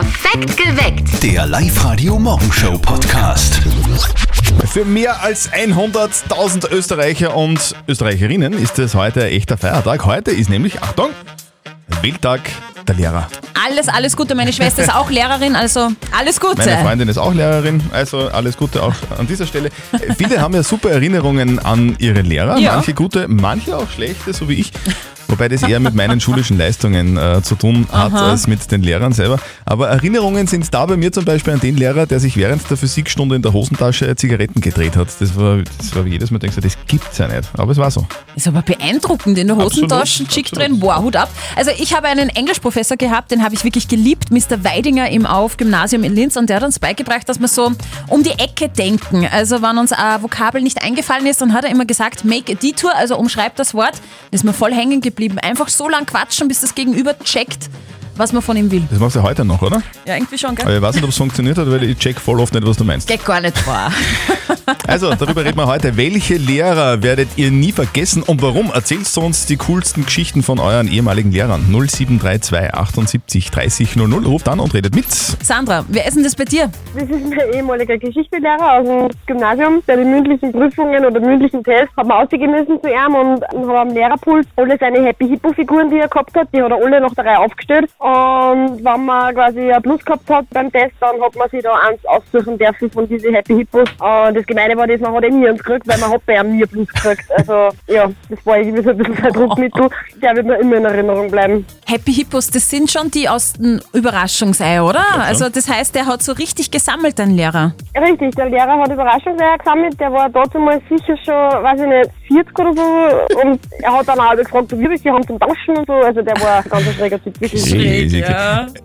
Perfekt geweckt. Der Live-Radio Morgenshow Podcast. Für mehr als 100.000 Österreicher und Österreicherinnen ist es heute ein echter Feiertag. Heute ist nämlich, Achtung, Welttag der Lehrer. Alles, alles Gute. Meine Schwester ist auch Lehrerin, also alles Gute. Meine Freundin ist auch Lehrerin, also alles Gute auch an dieser Stelle. Viele haben ja super Erinnerungen an ihre Lehrer, Ja. manche gute, manche auch schlechte, so wie ich. Wobei das eher mit meinen schulischen Leistungen äh, zu tun hat, Aha. als mit den Lehrern selber. Aber Erinnerungen sind da bei mir zum Beispiel an den Lehrer, der sich während der Physikstunde in der Hosentasche Zigaretten gedreht hat. Das war, das war wie jedes Mal denkst du, das gibt's ja nicht. Aber es war so. Ist aber beeindruckend in der Hosentasche, schick drin, wow, Hut ab. Also ich habe einen Englischprofessor gehabt, den habe ich wirklich geliebt, Mr. Weidinger im Auf-Gymnasium in Linz und der hat uns beigebracht, dass wir so um die Ecke denken. Also wenn uns ein Vokabel nicht eingefallen ist, dann hat er immer gesagt, make a detour, also umschreib das Wort. Das ist mir voll hängen geblieben. Einfach so lang quatschen, bis das Gegenüber checkt, was man von ihm will. Das machst du heute noch, oder? Ja, irgendwie schon, Aber gell? ich weiß nicht, ob es funktioniert hat, weil ich check voll oft nicht, was du meinst. Geht gar nicht vor. Also, darüber reden wir heute. Welche Lehrer werdet ihr nie vergessen und warum? Erzählt uns die coolsten Geschichten von euren ehemaligen Lehrern. 0732 78 30 00. Ruft an und redet mit. Sandra, wer ist denn das bei dir? Das ist mein ehemaliger Geschichtslehrer aus dem Gymnasium. Bei den mündlichen Prüfungen oder mündlichen Tests hat man ausgehen müssen zu ihm und er am Lehrerpult alle seine Happy Hippo Figuren, die er gehabt hat, die hat er alle nach der Reihe aufgestellt. Und wenn man quasi ein Plus gehabt hat beim Test, dann hat man sich da eins aussuchen dürfen von diesen Happy Hippos. Und das Gemeine war das, man hat eh nie eins gekriegt, weil man hat bei ihm nie ein Plus gekriegt. Also ja, das war irgendwie so ein bisschen sein Druckmittel. Der wird mir immer in Erinnerung bleiben. Happy Hippos, das sind schon die aus dem Überraschungsei, oder? Also das heißt, der hat so richtig gesammelt, dein Lehrer. Richtig, der Lehrer hat Überraschungseier gesammelt, der war dazu mal sicher schon, weiß ich nicht, 40 oder so und er hat dann auch alle gefragt, wie wir die haben zum Tauschen und so, also der war ein ganz schräger Typ, wirklich. Riesig.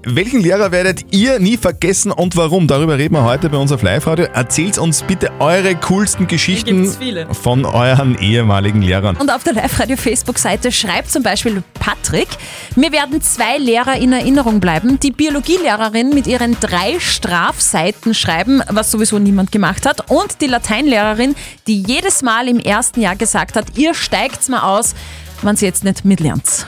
Welchen Lehrer werdet ihr nie vergessen und warum? Darüber reden wir heute bei uns auf Live-Radio. Erzählt uns bitte eure coolsten Geschichten von euren ehemaligen Lehrern. Und auf der Live-Radio-Facebook-Seite schreibt zum Beispiel Patrick, mir werden zwei Lehrer in Erinnerung bleiben. Die Biologielehrerin mit ihren drei Strafseiten schreiben, was sowieso niemand gemacht hat. Und die Lateinlehrerin, die jedes Mal im ersten Jahr gesagt hat, ihr steigt's mal aus, wenn sie jetzt nicht mitlernt.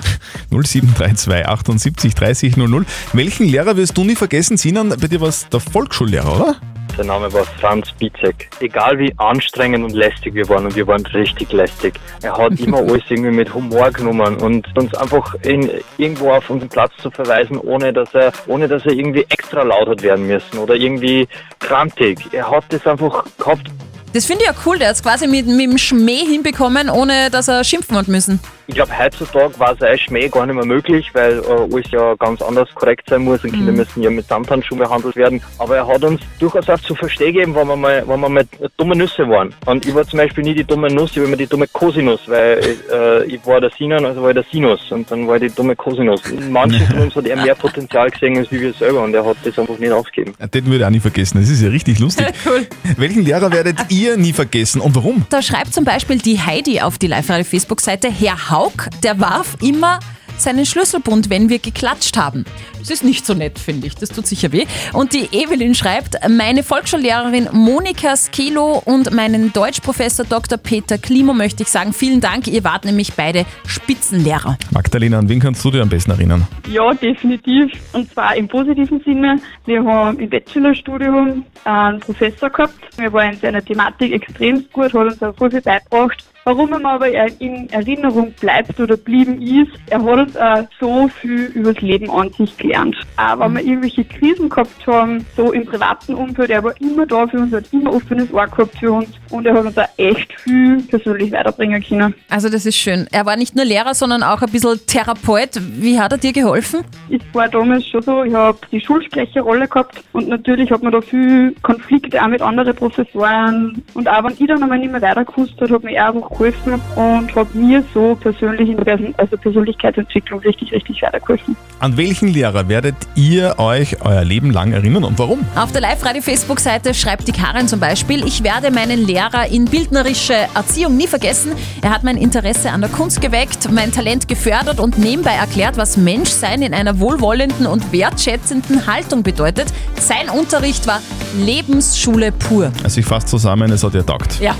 0732 78 30 00. Welchen Lehrer wirst du nie vergessen? Sinan, bei dir war es der Volksschullehrer, oder? Sein Name war Franz Bizek. Egal wie anstrengend und lästig wir waren, und wir waren richtig lästig, er hat immer alles irgendwie mit Humor genommen und uns einfach in, irgendwo auf unseren Platz zu verweisen, ohne dass er, ohne dass er irgendwie extra laut hat werden müssen oder irgendwie krantig. Er hat das einfach gehabt. Das finde ich ja cool, der hat es quasi mit, mit dem Schmäh hinbekommen, ohne dass er schimpfen hat müssen. Ich glaube, heutzutage war sein Schmäh gar nicht mehr möglich, weil äh, alles ja ganz anders korrekt sein muss und Kinder müssen ja mit Samthandschuhen behandelt werden. Aber er hat uns durchaus auch zu verstehen gegeben, wenn wir mal, wenn wir mal dumme Nüsse waren. Und ich war zum Beispiel nie die dumme Nuss, ich war immer die dumme Cosinus, weil äh, ich war der Sinan, also war ich der Sinus und dann war ich die dumme Cosinus. In manchen von uns hat er mehr Potenzial gesehen als wie wir selber und er hat das einfach nicht aufgegeben. Den würde ich auch nie vergessen. Das ist ja richtig lustig. Cool. Welchen Lehrer werdet ihr nie vergessen und warum? Da schreibt zum Beispiel die Heidi auf die Live-Radio-Facebook-Seite, Herr Haug, der warf immer seinen Schlüsselbund, wenn wir geklatscht haben. Das ist nicht so nett, finde ich. Das tut sicher weh. Und die Evelyn schreibt, meine Volksschullehrerin Monika Skelo und meinen Deutschprofessor Dr. Peter Klimo möchte ich sagen, vielen Dank. Ihr wart nämlich beide Spitzenlehrer. Magdalena, an wen kannst du dir am besten erinnern? Ja, definitiv. Und zwar im positiven Sinne. Wir haben im Bachelorstudium einen Professor gehabt. Er war in seiner Thematik extrem gut, hat uns auch viel beigebracht. Warum er mir aber in Erinnerung bleibt oder blieben ist, er hat uns auch so viel über das Leben an sich gelernt. Auch wenn wir irgendwelche Krisen gehabt haben, so im privaten Umfeld, er war immer da für uns, hat immer offenes Ohr gehabt für uns und er hat uns auch echt viel persönlich weiterbringen können. Also das ist schön. Er war nicht nur Lehrer, sondern auch ein bisschen Therapeut. Wie hat er dir geholfen? Es war damals schon so, ich habe die Schulsprecherrolle gehabt und natürlich hat man da viel Konflikte auch mit anderen Professoren und auch wenn ich dann einmal nicht mehr weiter gewusst habe, hat mir er einfach geholfen und hat mir so persönlich in der Person, also Persönlichkeitsentwicklung richtig, richtig weitergeholfen. An welchen Lehrer werdet ihr euch euer Leben lang erinnern und warum? Auf der Live-Radio-Facebook-Seite schreibt die Karin zum Beispiel, ich werde meinen Lehrer in bildnerische Erziehung nie vergessen. Er hat mein Interesse an der Kunst geweckt, mein Talent gefördert und nebenbei erklärt, was Menschsein in einer wohlwollenden und wertschätzenden Haltung bedeutet. Sein Unterricht war Lebensschule pur. Also ich fasse zusammen, es hat ihr taugt. Ja.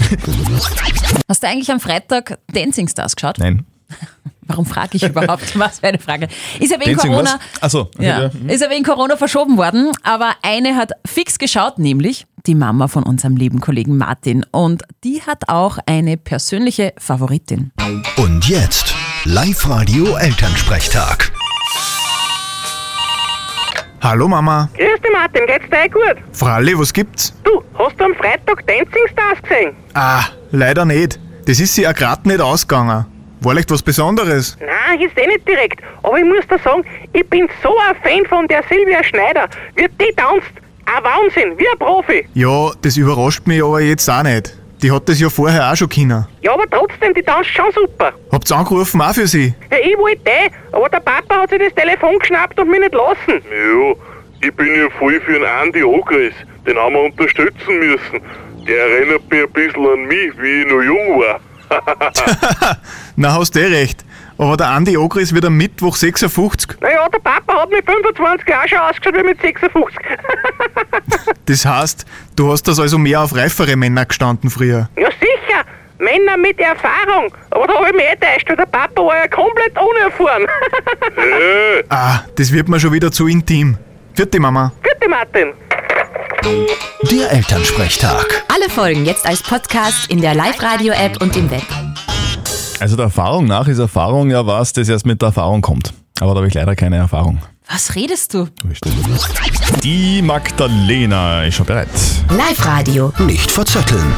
Hast du eigentlich am Freitag Dancing Stars geschaut? Nein. Warum frage ich überhaupt? Was für eine Frage. Ist ja wegen Dancing Corona. okay, Ja, ja. ist ja wegen Corona verschoben worden, aber eine hat fix geschaut, nämlich die Mama von unserem lieben Kollegen Martin. Und die hat auch eine persönliche Favoritin. Und jetzt Live-Radio Elternsprechtag. Hallo Mama. Grüß dich Martin, geht's dir eh gut? Fralli, was gibt's? Du, hast du am Freitag Dancing Stars gesehen? Ah, leider nicht. Das ist sie auch grad nicht ausgegangen. War vielleicht was Besonderes? Nein, ist eh nicht direkt. Aber ich muss dir sagen, ich bin so ein Fan von der Silvia Schneider. Wie die tanzt. Ein Wahnsinn, wie ein Profi. Ja, das überrascht mich aber jetzt auch nicht. Die hat das ja vorher auch schon können. Ja, aber trotzdem, die tanzt schon super. Habt's angerufen auch für sie? Ja, ich wollte eh, aber der Papa hat sich das Telefon geschnappt und mich nicht lassen. Ja, ich bin ja voll für den Andi Ogris. Den haben wir unterstützen müssen. Der erinnert mich ein bisschen an mich, wie ich noch jung war. Na, hast eh recht. Aber der Andi Ogris wird am Mittwoch 56. Naja, der Papa hat mit 25 Jahren schon ausgeschaut wie mit 56. Das heißt, du hast das also mehr auf reifere Männer gestanden früher. ja, sicher. Männer mit Erfahrung. Aber da habe ich mich eh täuscht, weil der Papa war ja komplett unerfahren. Äh, Ah, das wird mir schon wieder zu intim. Vierte Mama. Bitte, Martin. Der Elternsprechtag. Alle Folgen jetzt als Podcast in der Live-Radio-App und im Web. Also der Erfahrung nach ist Erfahrung ja was, das erst mit der Erfahrung kommt. Aber da habe ich leider keine Erfahrung. Was redest du? Die Magdalena ist schon bereit. Live-Radio. Nicht verzetteln.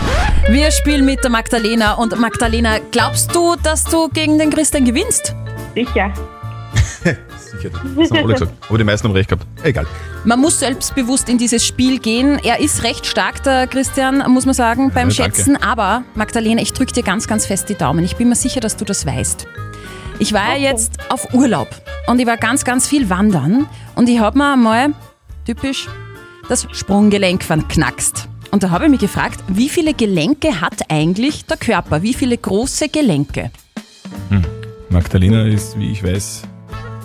Wir spielen mit der Magdalena. Und Magdalena, glaubst du, dass du gegen den Christian gewinnst? Sicher. Sicher, das haben alle gesagt. Aber die meisten haben recht gehabt. Egal. Man muss selbstbewusst in dieses Spiel gehen. Er ist recht stark, der Christian, muss man sagen, beim Ja. Schätzen. Aber Magdalena, ich drücke dir ganz, ganz fest die Daumen. Ich bin mir sicher, dass du das weißt. Ich war ja jetzt auf Urlaub und ich war ganz, ganz viel wandern und ich habe mir einmal typisch das Sprunggelenk verknackst. Und da habe ich mich gefragt, wie viele Gelenke hat eigentlich der Körper? Wie viele große Gelenke? Magdalena ist, wie ich weiß,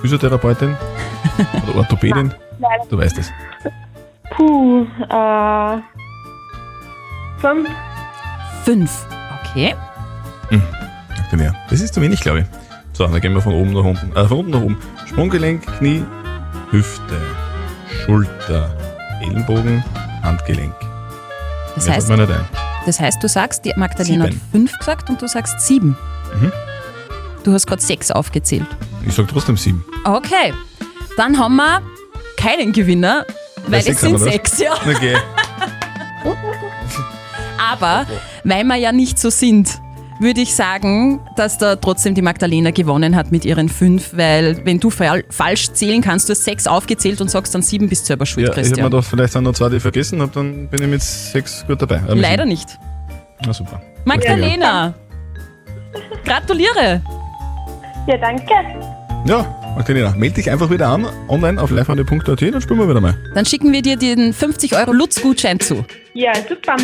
Physiotherapeutin oder Orthopädin. Du weißt es. Puh, äh. Fünf. Fünf. Okay. Magdalena. Das ist zu wenig, glaube ich. So, dann gehen wir von oben nach unten. Äh, von unten nach oben. Sprunggelenk, Knie, Hüfte, Schulter, Ellenbogen, Handgelenk. Das Mehr heißt, fällt mir nicht ein. Das heißt, du sagst, die Magdalena Sieben. hat fünf gesagt und du sagst sieben. Mhm. Du hast gerade sechs aufgezählt. Ich sage trotzdem sieben. Okay, dann haben wir keinen Gewinner, weil es sind sechs, ja. Okay. Aber weil wir ja nicht so sind, würde ich sagen, dass da trotzdem die Magdalena gewonnen hat mit ihren fünf, weil wenn du fal falsch zählen kannst, du hast sechs aufgezählt und sagst dann sieben, bist selber schuld, Ja, ich habe mir Christian. gedacht, vielleicht sind noch zwei, die ich vergessen habe, dann bin ich mit sechs gut dabei. Mit Leider nicht. Na super. Magdalena, gratuliere. Ja, danke. Ja, Magdalena, melde dich einfach wieder an, online auf liveradio.at, dann spielen wir wieder mal. Dann schicken wir dir den 50 Euro Lutz-Gutschein zu. Ja, super.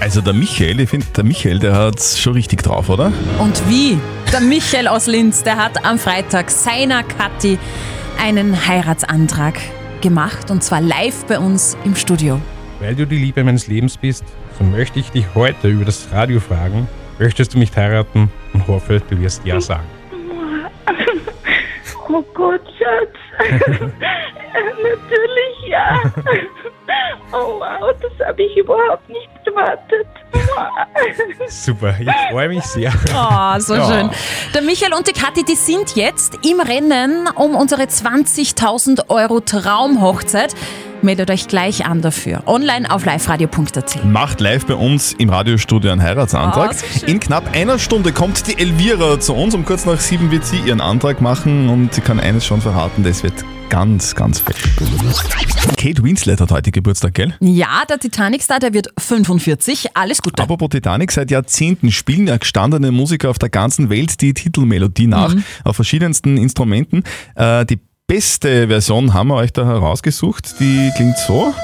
Also der Michael, ich finde, der Michael, der hat's schon richtig drauf, oder? Und wie? Der Michael aus Linz, der hat am Freitag seiner Kathi einen Heiratsantrag gemacht und zwar live bei uns im Studio. Weil du die Liebe meines Lebens bist, so möchte ich dich heute über das Radio fragen. Möchtest du mich heiraten? Und hoffe, du wirst Ja sagen. Oh Gott, Schatz. Natürlich ja. Oh wow, das habe ich überhaupt nicht erwartet. Super, ich freue mich sehr. Oh, so Ja. schön. Der Michael und die Kathi, die sind jetzt im Rennen um unsere 20.000 Euro Traumhochzeit. Meldet euch gleich an dafür. Online auf liveradio.at. Macht live bei uns im Radiostudio einen Heiratsantrag. Oh. In knapp einer Stunde kommt die Elvira zu uns. Um kurz nach sieben wird sie ihren Antrag machen und sie kann eines schon verraten, das wird ganz, ganz fett. Kate Winslet hat heute Geburtstag, gell? Ja, der Titanic-Star, der wird 45. Alles Gute. Apropos Titanic, seit Jahrzehnten spielen ja gestandene Musiker auf der ganzen Welt die Titelmelodie nach, auf verschiedensten Instrumenten. Äh, die beste Version haben wir euch da herausgesucht. Die klingt so.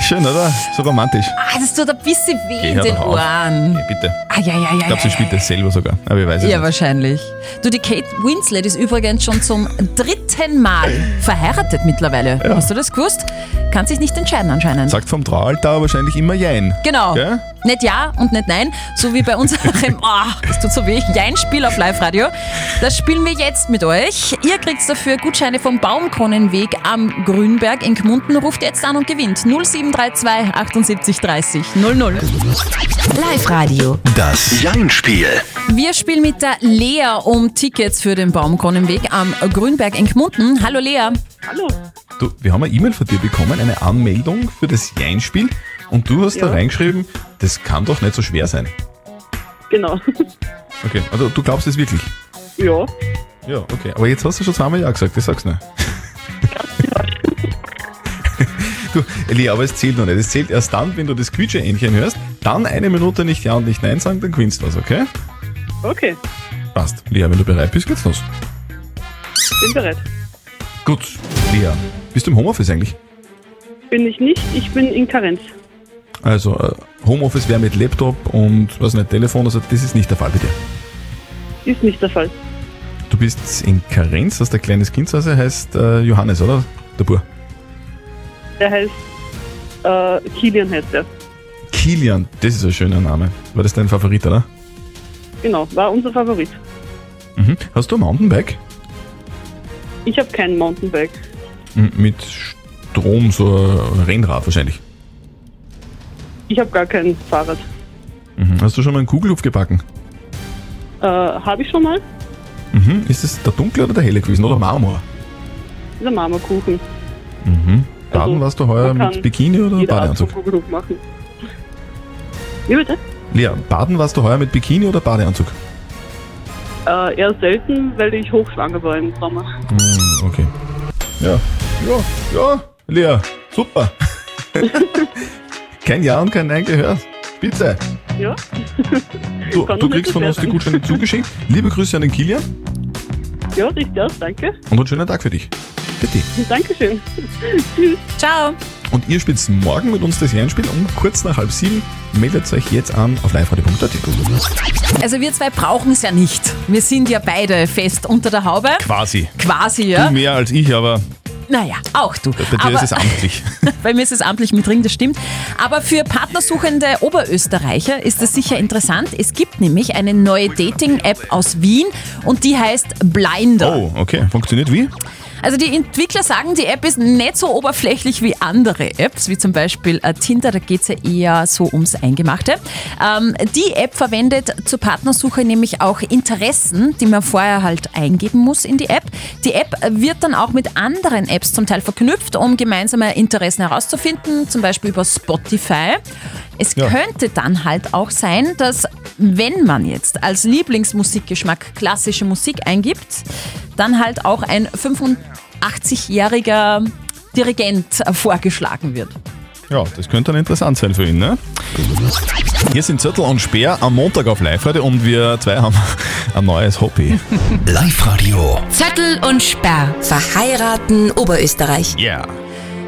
Schön, oder? So romantisch. Ah, das tut ein bisschen weh Geh, in den. Ohren. Hey, bitte. Ah, ja, ja, ja. Ich glaube, sie ja, spielt ja. das selber sogar. Aber ich weiß es Ja, nicht. wahrscheinlich. Du, die Kate Winslet ist übrigens schon zum dritten zehnmal verheiratet mittlerweile. Hast du das gewusst? Kann sich nicht entscheiden anscheinend. Sagt vom Traualtar wahrscheinlich immer Jein. Genau. Gell? Nicht ja und nicht nein, so wie bei unserem, oh, das tut so weh, Jein-Spiel auf Live-Radio. Das spielen wir jetzt mit euch. Ihr kriegt dafür Gutscheine vom Baumkronenweg am Grünberg in Gmunden. Ruft jetzt an und gewinnt 0732 78 30 00. Live-Radio. Das Jein-Spiel. Wir spielen mit der Lea um Tickets für den Baumkronenweg am Grünberg in Gmunden. Hallo Lea. Hallo. Du, wir haben eine E-Mail von dir bekommen, eine Anmeldung für das Jein-Spiel. Und du hast da Ja. reingeschrieben, das kann doch nicht so schwer sein. Genau. Okay, also du glaubst es wirklich? Ja. Ja, okay. Aber jetzt hast du schon zweimal Ja gesagt, das sag's nicht. du, Eli, aber es zählt noch nicht. Es zählt erst dann, wenn du das Quietsche-Ähnchen hörst, dann eine Minute nicht Ja und nicht Nein sagen, dann gewinnst du was, okay? Okay. Passt. Lea, wenn du bereit bist, geht's los. Bin bereit. Gut, Lea, bist du im Homeoffice eigentlich? Bin ich nicht. Ich bin in Karenz. Also, äh, Homeoffice wäre mit Laptop und, was nicht, Telefon, also das ist nicht der Fall bei dir. Ist nicht der Fall. Du bist in Karenz, hast ein kleines Kind Hause, heißt äh, Johannes, oder? Der Bur. Der heißt äh, Kilian heißt er. Kilian, das ist ein schöner Name. War das dein Favorit, oder? Genau, war unser Favorit. Mhm. Hast du ein Mountainbike? Ich habe kein Mountainbike. M- Mit Strom, so ein Rennrad wahrscheinlich. Ich habe gar kein Fahrrad. Mhm. Hast du schon mal einen Kugelhupf gebacken? Äh, habe ich schon mal. Mhm. Ist es der dunkle oder der helle gewesen? Oder Marmor? Der Marmorkuchen. Mhm. Baden Also, warst du heuer mit Bikini oder Badeanzug? von Kugelhof machen. Wie bitte? Lea, baden warst du heuer mit Bikini oder Badeanzug? Äh, eher selten, weil ich hochschwanger war im Sommer. Mhm, okay. Ja, ja, ja, Lea, super. kein Ja und kein Nein gehört. Bitte. Ja. Du, Kann du kriegst von uns die. Gutscheine zugeschickt. Liebe Grüße an den Kilian Ja, richtig aus, danke. und einen schönen Tag für dich. Bitte. Dankeschön. Tschüss. Ciao. Und ihr spielt morgen mit uns das Jahrenspiel um kurz nach halb sieben. Meldet euch jetzt an auf liveradio.at. Also wir zwei brauchen es ja nicht. Wir sind ja beide fest unter der Haube. Quasi. Quasi, Du ja. mehr als ich, aber Naja, auch du. bei dir Aber- ist es amtlich. Bei mir ist es amtlich mit drin, das stimmt. Aber für partnersuchende Oberösterreicher ist das sicher interessant. Es gibt nämlich eine neue Dating-App aus Wien und die heißt Blinder. Oh, okay. Funktioniert wie? Also die Entwickler sagen, die App ist nicht so oberflächlich wie andere Apps, wie zum Beispiel äh, Tinder, da geht es ja eher so ums Eingemachte. Ähm, die App verwendet zur Partnersuche nämlich auch Interessen, die man vorher halt eingeben muss in die App. Die App wird dann auch mit anderen Apps zum Teil verknüpft, um gemeinsame Interessen herauszufinden, zum Beispiel über Spotify. Es Ja. könnte dann halt auch sein, dass wenn man jetzt als Lieblingsmusikgeschmack klassische Musik eingibt, dann halt auch ein 85-jähriger Dirigent vorgeschlagen wird. Ja, das könnte dann interessant sein für ihn, ne? Hier sind Zettel und Speer am Montag auf Live-Radio und wir zwei haben ein neues Hobby. Live-Radio. Zettel und Sperr. Verheiraten Oberösterreich. Yeah.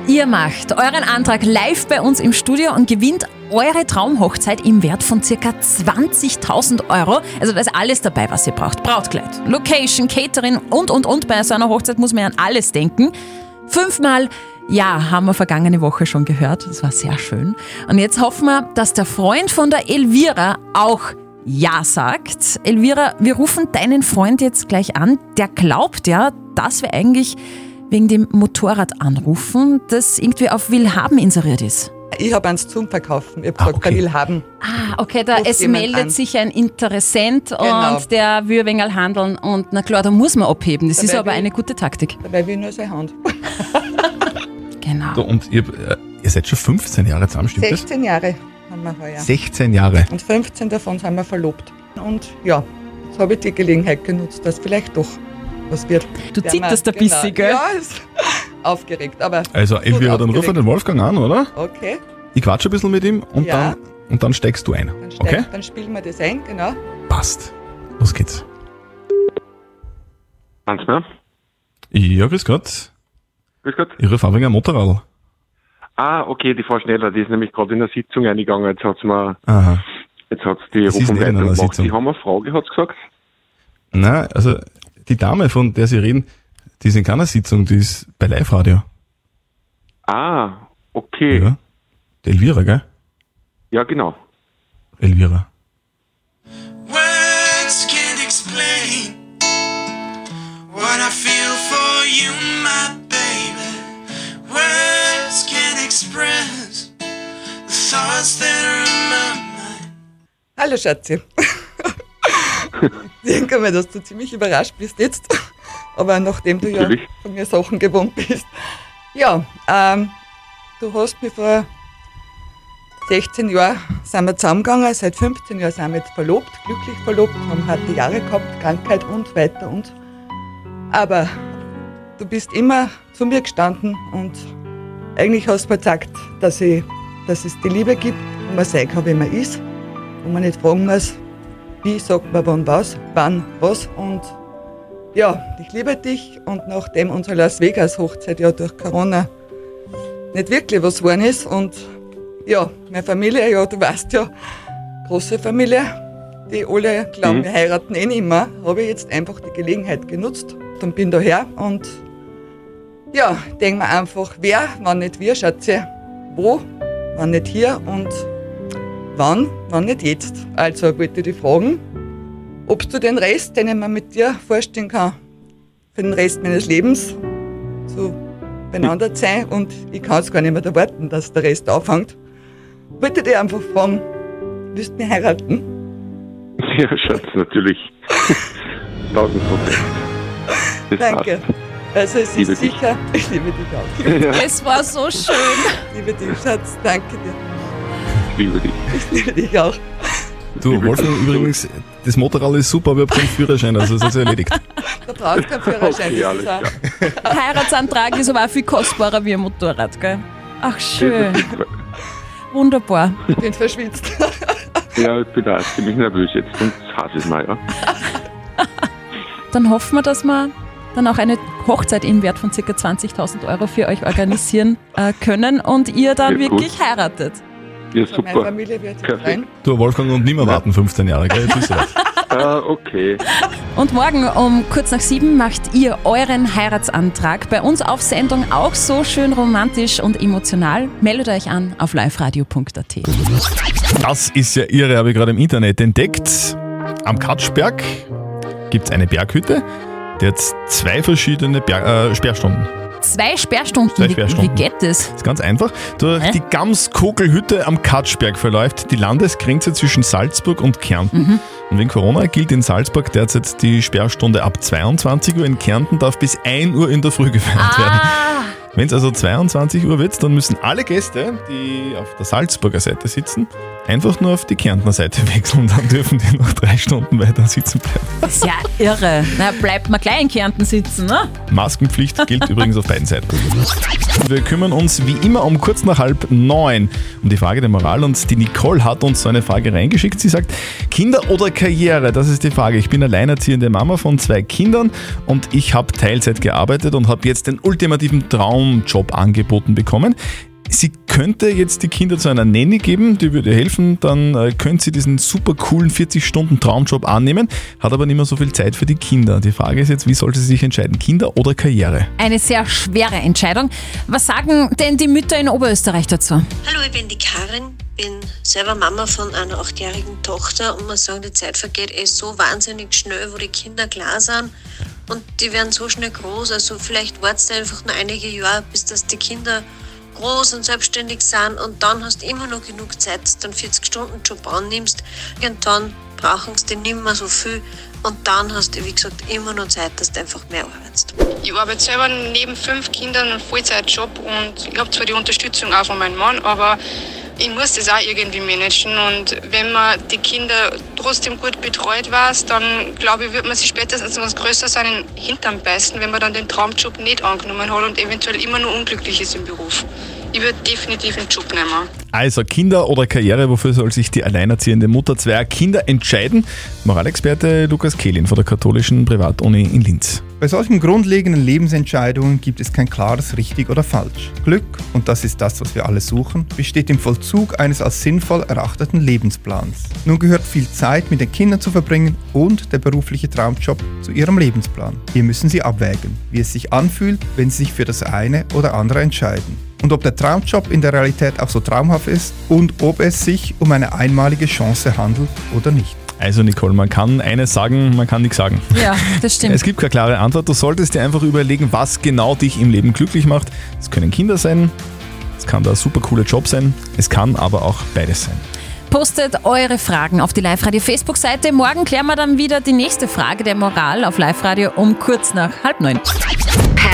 Ihr macht euren Antrag live bei uns im Studio und gewinnt eure Traumhochzeit im Wert von circa 20.000 Euro. Also da ist alles dabei, was ihr braucht. Brautkleid, Location, Catering und, und, und. Bei so einer Hochzeit muss man ja an alles denken. Fünfmal ja, haben wir vergangene Woche schon gehört. Das war sehr schön. Und jetzt hoffen wir, dass der Freund von der Elvira auch Ja sagt. Elvira, wir rufen deinen Freund jetzt gleich an. Der glaubt ja, dass wir eigentlich wegen dem Motorrad anrufen, das irgendwie auf Willhaben inseriert ist. Ich habe eins zum Verkaufen. Ich habe gesagt, bei Willhaben. Ah, okay, da Ruft es meldet an. sich ein Interessent Genau. und der will ein handeln und na klar, da muss man abheben. Das ist Dabei aber will- eine gute Taktik. Dabei will ich nur seine Hand. Genau. So, und ihr, äh, ihr seid schon 15 Jahre zusammen, stimmt das? 16 Jahre haben wir heuer. 16 Jahre. Und 15 davon sind wir verlobt. Und ja, jetzt habe ich die Gelegenheit genutzt, dass vielleicht doch was wird. Du zitterst ein bisschen, gell? Ja, ist aufgeregt, aber. Also Elvira, dann ruf aufgeregt. den Wolfgang an, oder? Okay, Ich quatsche ein bisschen mit ihm und, Ja. dann, und dann steigst du ein. dann, steig, Okay? dann spielen wir das ein, genau. Passt. Los geht's. Hans, ne? Ja, grüß Gott. Grüß Gott. Ich rufe einem Motorrad. Ah, okay, die Frau Schneller, die ist nämlich gerade in der Sitzung eingegangen. Jetzt hat's mir, Aha. jetzt hat's die Rufumleitung gemacht. Sitzung. Die haben eine Frage, hat's gesagt. Nein, also die Dame, von der Sie reden, Die ist in keiner Sitzung, die ist bei Live-Radio. Ah, okay. Ja. Die Elvira, gell? Ja, genau. Elvira. Words can't explain what I feel for you, my baby. Words can't express the thoughts that are in my mind. Hallo Schatzi. ich denke mal, dass du ziemlich überrascht bist jetzt. Aber nachdem du ja Natürlich. von mir Sachen gewohnt bist. Ja, ähm, du hast mich vor 16 Jahren sind wir zusammengegangen, seit 15 Jahren sind wir jetzt verlobt, glücklich verlobt, haben harte Jahre gehabt, Krankheit und weiter und. Aber du bist immer zu mir gestanden und eigentlich hast du mir gesagt, dass, ich, dass es die Liebe gibt, wo man sein kann, wie man ist, wo man nicht fragen muss, wie sagt man wann was, wann was und ja, ich liebe dich und nachdem unsere Las Vegas Hochzeit ja durch Corona nicht wirklich was geworden ist und ja, meine Familie, ja, du weißt ja, große Familie, die alle glauben, Mhm. wir heiraten eh nicht mehr, habe ich jetzt einfach die Gelegenheit genutzt und bin daher und ja, denke mir einfach, wer, wann nicht wir, Schatze, wo, wann nicht hier und wann, wann nicht jetzt. Also ich dich fragen, ob du den Rest, den ich mir mit dir vorstellen kann, für den Rest meines Lebens so beieinander sein und ich kann es gar nicht mehr erwarten, dass der Rest aufhängt. Wollte dich einfach fragen, willst du mich heiraten? Ja, Schatz, natürlich. Tausend Prozent. Das Danke. Also es Liebe ist dich. sicher, ich liebe dich auch. Ja. Es war so schön. Ich liebe dich, Schatz, danke dir. Ich liebe dich. Ich liebe dich auch. Du, Wolfgang, übrigens, das Motorrad ist super, aber ich habe keinen Führerschein, also das ist erledigt. Da brauchst du keinen Führerschein. Okay, alles klar. Heiratsantrag ist aber auch viel kostbarer wie ein Motorrad, gell? Ach, schön. Wunderbar. Ich bin verschwitzt. Ja, ich bin da ziemlich nervös jetzt und hasse es mal, ja. Dann hoffen wir, dass wir dann auch eine Hochzeit in Wert von ca. 20.000 Euro für euch organisieren äh, können und ihr dann Ja, gut. wirklich heiratet. Ja, meine super. Familie wird Perfekt. Du, Wolfgang, und nicht mehr warten 15 Jahre, gell? Jetzt weit. Ah, okay. Und morgen um kurz nach sieben macht ihr euren Heiratsantrag bei uns auf Sendung auch so schön romantisch und emotional. Meldet euch an auf liveradio.at. Das ist ja irre, habe ich gerade im Internet entdeckt. Am Katschberg gibt es eine Berghütte, die hat zwei verschiedene Ber äh, Sperrstunden. Zwei Sperrstunden. Zwei Wie- Sperrstunden. Wie geht das? Das ist ganz einfach. Durch Hä? die Gamskogelhütte am Katschberg verläuft die Landesgrenze zwischen Salzburg und Kärnten. Mhm. Und wegen Corona gilt in Salzburg derzeit die Sperrstunde ab 22 Uhr. In Kärnten darf bis 1 Uhr in der Früh gefeiert werden. Wenn es also 22 Uhr wird, dann müssen alle Gäste, die auf der Salzburger Seite sitzen, einfach nur auf die Kärntner Seite wechseln. Dann dürfen die noch drei Stunden weiter sitzen bleiben. das ist ja irre. Na, bleibt mal gleich in Kärnten sitzen, ne? Maskenpflicht gilt übrigens auf beiden Seiten. Wir kümmern uns wie immer um kurz nach halb neun um die Frage der Moral und die Nicole hat uns so eine Frage reingeschickt. Sie sagt, Kinder oder Karriere? Das ist die Frage. Ich bin alleinerziehende Mama von zwei Kindern und ich habe Teilzeit gearbeitet und habe jetzt den ultimativen Traumjob angeboten bekommen. Sie könnte jetzt die Kinder zu einer Nanny geben, die würde helfen, dann äh, könnte sie diesen super coolen 40-Stunden-Traumjob annehmen, hat aber nicht mehr so viel Zeit für die Kinder. Die Frage ist jetzt, wie sollte sie sich entscheiden, Kinder oder Karriere? Eine sehr schwere Entscheidung. Was sagen denn die Mütter in Oberösterreich dazu? Hallo, ich bin die Karin, bin selber Mama von einer achtjährigen Tochter und muss sagen, die Zeit vergeht eh so wahnsinnig schnell, wo die Kinder klar sind und die werden so schnell groß. Also vielleicht wartest du einfach nur einige Jahre, bis dass die Kinder groß und selbstständig sind und dann hast du immer noch genug Zeit, dass du einen 40-Stunden-Job annimmst. Irgendwann brauchen sie nicht mehr so viel und dann hast du, wie gesagt, immer noch Zeit, dass du einfach mehr arbeitest. Ich arbeite selber neben fünf Kindern einen Vollzeitjob und ich habe zwar die Unterstützung auch von meinem Mann, aber ich muss das auch irgendwie managen und wenn man die Kinder trotzdem gut betreut weiß, dann glaube ich, wird man sich spätestens, wenn es größer sein, in den Hintern beißen, wenn man dann den Traumjob nicht angenommen hat und eventuell immer nur unglücklich ist im Beruf. Ich würde definitiv einen Job nehmen. Also Kinder oder Karriere, wofür soll sich die alleinerziehende Mutter zweier Kinder entscheiden? Moralexperte Lukas Kehlin von der katholischen Privatuni in Linz. Bei solchen grundlegenden Lebensentscheidungen gibt es kein klares richtig oder falsch. Glück, und das ist das, was wir alle suchen, besteht im Vollzug eines als sinnvoll erachteten Lebensplans. Nun gehört viel Zeit mit den Kindern zu verbringen und der berufliche Traumjob zu ihrem Lebensplan. Hier müssen Sie abwägen, wie es sich anfühlt, wenn Sie sich für das eine oder andere entscheiden. Und ob der Traumjob in der Realität auch so traumhaft ist und ob es sich um eine einmalige Chance handelt oder nicht. Also Nicole, man kann eines sagen, man kann nichts sagen. Ja, das stimmt. Es gibt keine klare Antwort. Du solltest dir einfach überlegen, was genau dich im Leben glücklich macht. Es können Kinder sein, es kann der super coole Job sein, es kann aber auch beides sein. Postet eure Fragen auf die Live-Radio Facebook-Seite. Morgen klären wir dann wieder die nächste Frage der Moral auf Live-Radio um kurz nach halb neun.